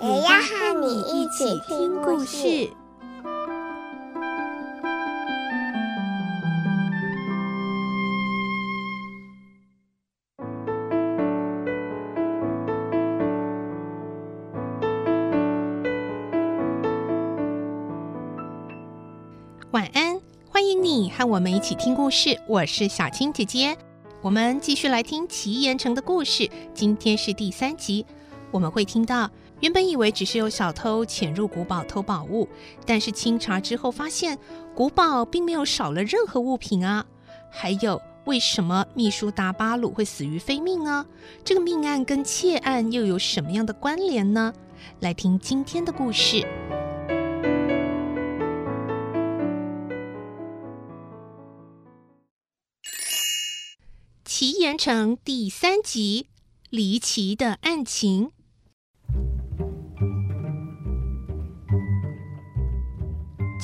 也要和你一起听故事。晚安，欢迎你和我们一起听故事。我是小青姐姐，我们继续来听奇岩城的故事。今天是第三集，我们会听到原本以为只是有小偷潜入古堡偷宝物，但是清查之后发现古堡并没有少了任何物品啊。还有，为什么秘书达巴鲁会死于非命呢？这个命案跟窃案又有什么样的关联呢？来听今天的故事。奇岩城第三集：离奇的案情。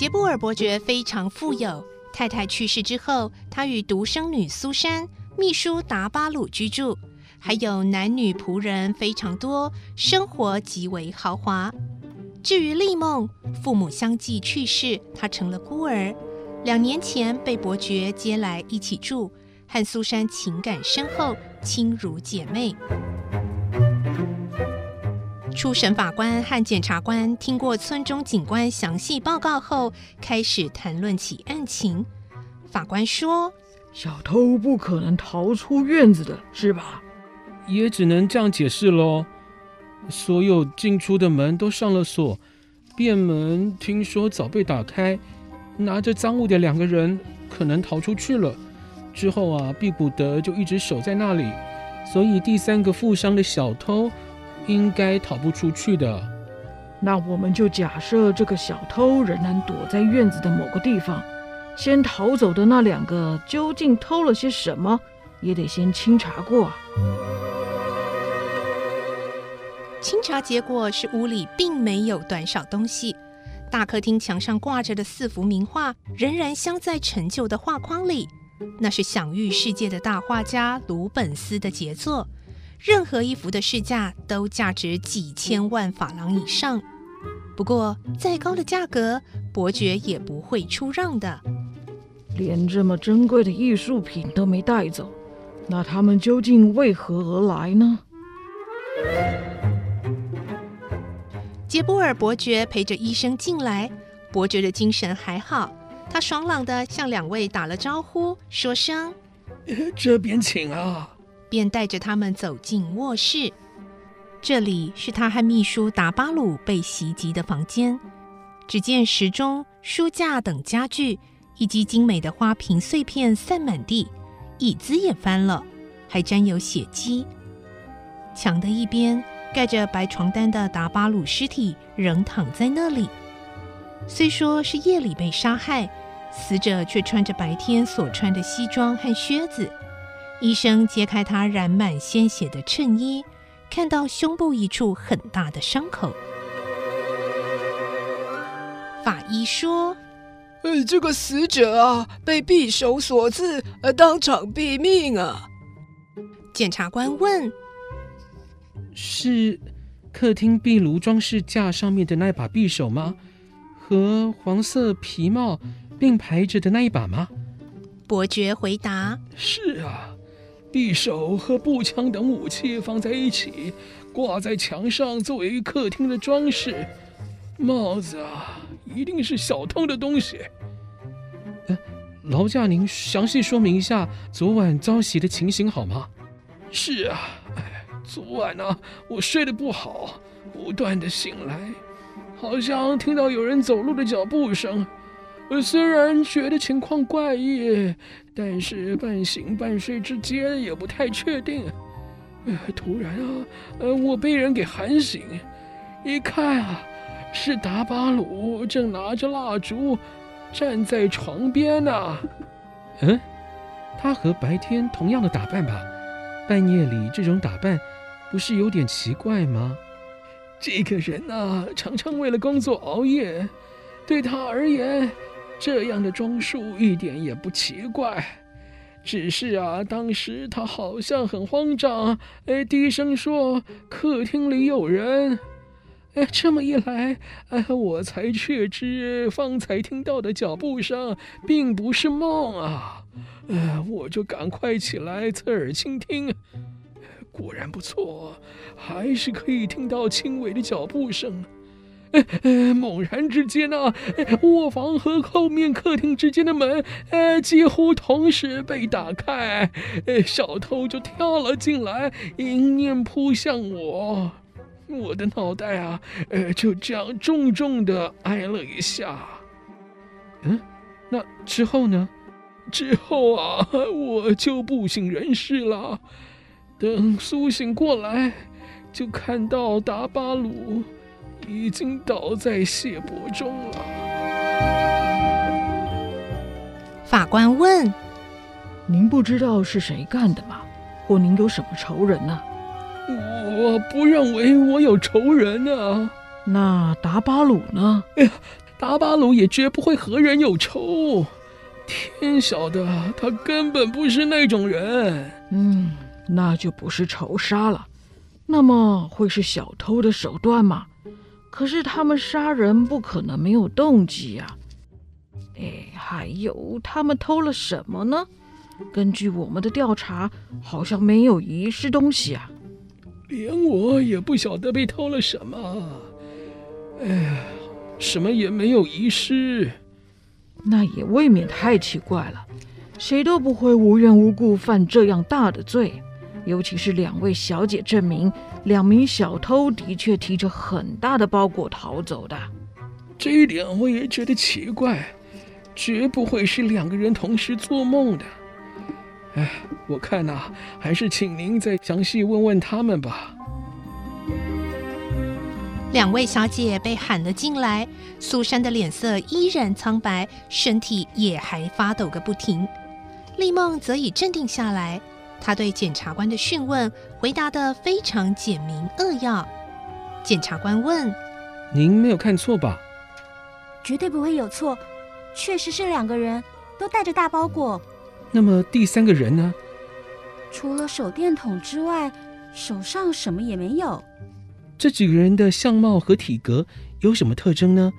杰布尔伯爵非常富有，太太去世之后，他与独生女苏珊、秘书达巴鲁居住，还有男女仆人非常多，生活极为豪华。至于丽梦，父母相继去世，她成了孤儿，两年前被伯爵接来一起住。和苏珊情感深厚，亲如姐妹。初审法官和检察官听过村中警官详细报告后，开始谈论起案情。法官说：“小偷不可能逃出院子的，是吧？也只能这样解释喽。所有进出的门都上了锁，便门听说早被打开，拿着赃物的两个人可能逃出去了。”之后啊，毕古德就一直守在那里，所以第三个负伤的小偷应该逃不出去的。那我们就假设这个小偷仍然躲在院子的某个地方。先逃走的那两个究竟偷了些什么，也得先清查过。清查结果是屋里并没有短少东西，大客厅墙上挂着的四幅名画仍然镶在陈旧的画框里。那是享誉世界的大画家鲁本斯的杰作，任何一幅的市价都价值几千万法郎以上。不过，再高的价格，伯爵也不会出让的。连这么珍贵的艺术品都没带走，那他们究竟为何而来呢？杰波尔伯爵陪着医生进来，伯爵的精神还好。他爽朗的向两位打了招呼，说声：“这边请啊。”便带着他们走进卧室。这里是他和秘书达巴鲁被袭击的房间。只见时钟、书架等家具以及精美的花瓶碎片散满地，椅子也翻了，还沾有血迹。墙的一边盖着白床单的达巴鲁尸体仍躺在那里。虽说是夜里被杀害。死者却穿着白天所穿的西装和靴子。医生揭开他染满鲜血的衬衣，看到胸部一处很大的伤口。法医说：“呃，这个死者啊，被匕首所刺，呃，当场毙命啊。”检察官问：“是客厅壁炉装饰架上面的那把匕首吗？和黄色皮帽？”并排着的那一把吗？伯爵回答：“是啊，匕首和步枪等武器放在一起，挂在墙上作为客厅的装饰。帽子啊，一定是小偷的东西。劳驾您详细说明一下昨晚遭袭的情形好吗？”“是啊，昨晚呢，我睡得不好，不断的醒来，好像听到有人走路的脚步声。”我虽然觉得情况怪异，但是半醒半睡之间也不太确定。呃，突然啊，呃，我被人给喊醒，一看啊，是达巴鲁正拿着蜡烛站在床边呢。嗯，他和白天同样的打扮吧？半夜里这种打扮，不是有点奇怪吗？这个人啊，常常为了工作熬夜，对他而言，这样的装束一点也不奇怪。只是啊，当时他好像很慌张，哎，低声说：“客厅里有人。”哎，这么一来，哎，我才确知方才听到的脚步声并不是梦啊！哎，我就赶快起来侧耳倾听，果然不错，还是可以听到轻微的脚步声。猛然之间呢，卧房和后面客厅之间的门，哎，几乎同时被打开，哎，小偷就跳了进来，迎面扑向我。我的脑袋啊，呃，就这样重重的挨了一下。嗯，那之后呢？之后啊，我就不省人事了。等苏醒过来，就看到达巴鲁已经倒在血泊中了。法官问：“您不知道是谁干的吗？或您有什么仇人呢？”我不认为我有仇人啊。那达巴鲁呢？哎呀，达巴鲁也绝不会和人有仇。天晓得，他根本不是那种人。嗯，那就不是仇杀了。那么会是小偷的手段吗？可是他们杀人不可能没有动机呀。哎，还有他们偷了什么呢？根据我们的调查，好像没有遗失东西啊。连我也不晓得被偷了什么，哎呀，什么也没有遗失，那也未免太奇怪了。谁都不会无缘无故犯这样大的罪，尤其是两位小姐证明，两名小偷的确提着很大的包裹逃走的。这一点我也觉得奇怪，绝不会是两个人同时做梦的。哎，我看呐、啊，还是请您再详细问问他们吧。两位小姐被喊了进来，苏珊的脸色依然苍白，身体也还发抖个不停。丽梦则已镇定下来，她对检察官的讯问回答得非常简明扼要。检察官问：“您没有看错吧？”“绝对不会有错，确实是两个人都带着大包裹。”那么第三个人呢？除了手电筒之外，手上什么也没有。这几个人的相貌和体格有什么特征呢？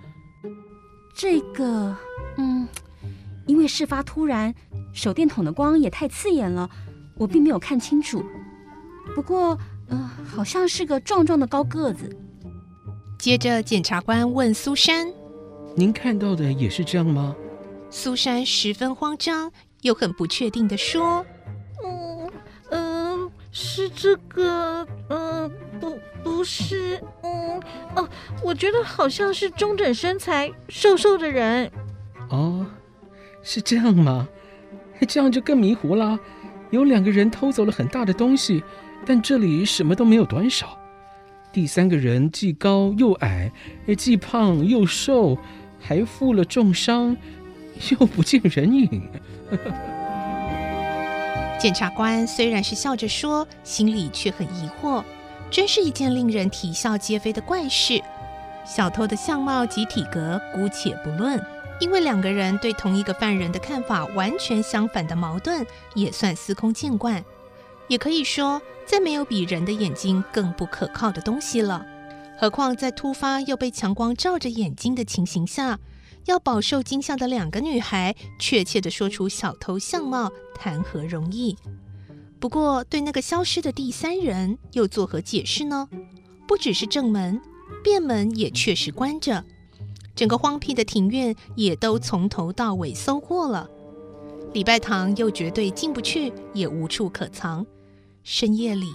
这个，嗯，因为事发突然，手电筒的光也太刺眼了，我并没有看清楚。不过，嗯、呃，好像是个壮壮的高个子。接着，检察官问苏珊：“您看到的也是这样吗？”苏珊十分慌张。又很不确定的说：“嗯嗯、呃，是这个，嗯、呃，不不是，嗯哦，我觉得好像是中等身材、瘦瘦的人。”哦，是这样吗？这样就更迷糊了。有两个人偷走了很大的东西，但这里什么都没有短少。第三个人既高又矮，既胖又瘦，还负了重伤，又不见人影。检察官虽然是笑着说，心里却很疑惑，真是一件令人啼笑皆非的怪事。小偷的相貌及体格姑且不论，因为两个人对同一个犯人的看法完全相反的矛盾，也算司空见惯。也可以说，再没有比人的眼睛更不可靠的东西了。何况在突发又被强光照着眼睛的情形下。要饱受惊吓的两个女孩，确切地说出小偷相貌，谈何容易？不过，对那个消失的第三人，又作何解释呢？不只是正门，便门也确实关着，整个荒僻的庭院也都从头到尾搜过了。礼拜堂又绝对进不去，也无处可藏。深夜里，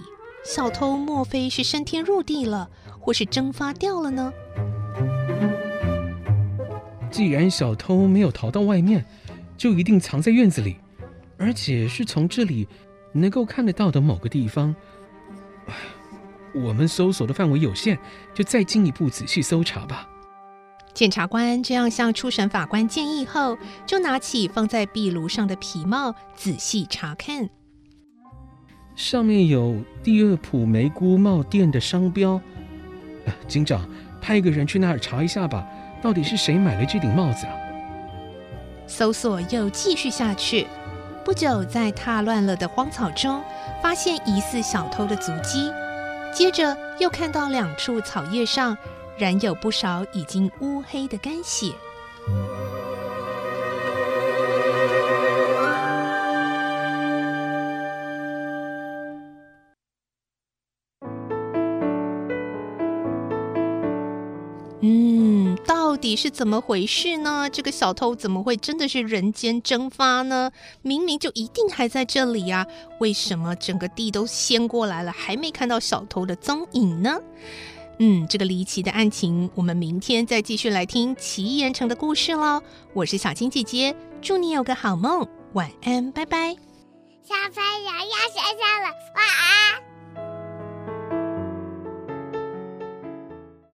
小偷莫非是升天入地了，或是蒸发掉了呢？既然小偷没有逃到外面，就一定藏在院子里，而且是从这里能够看得到的某个地方。我们搜索的范围有限，就再进一步仔细搜查吧。检察官这样向初审法官建议后，就拿起放在壁炉上的皮帽仔细查看，上面有第二普梅姑帽店的商标。呃，警长，派一个人去那儿查一下吧，到底是谁买了这顶帽子啊？搜索又继续下去，不久在踏乱了的荒草中发现疑似小偷的足迹，接着又看到两处草叶上。染有不少已经乌黑的干血。嗯，到底是怎么回事呢？这个小偷怎么会真的是人间蒸发呢？明明就一定还在这里呀，为什么整个地都掀过来了，还没看到小偷的踪影呢？嗯，这个离奇的案情，我们明天再继续来听奇岩城的故事喽。我是小青姐姐，祝你有个好梦，晚安，拜拜。小朋友要睡觉了，晚安。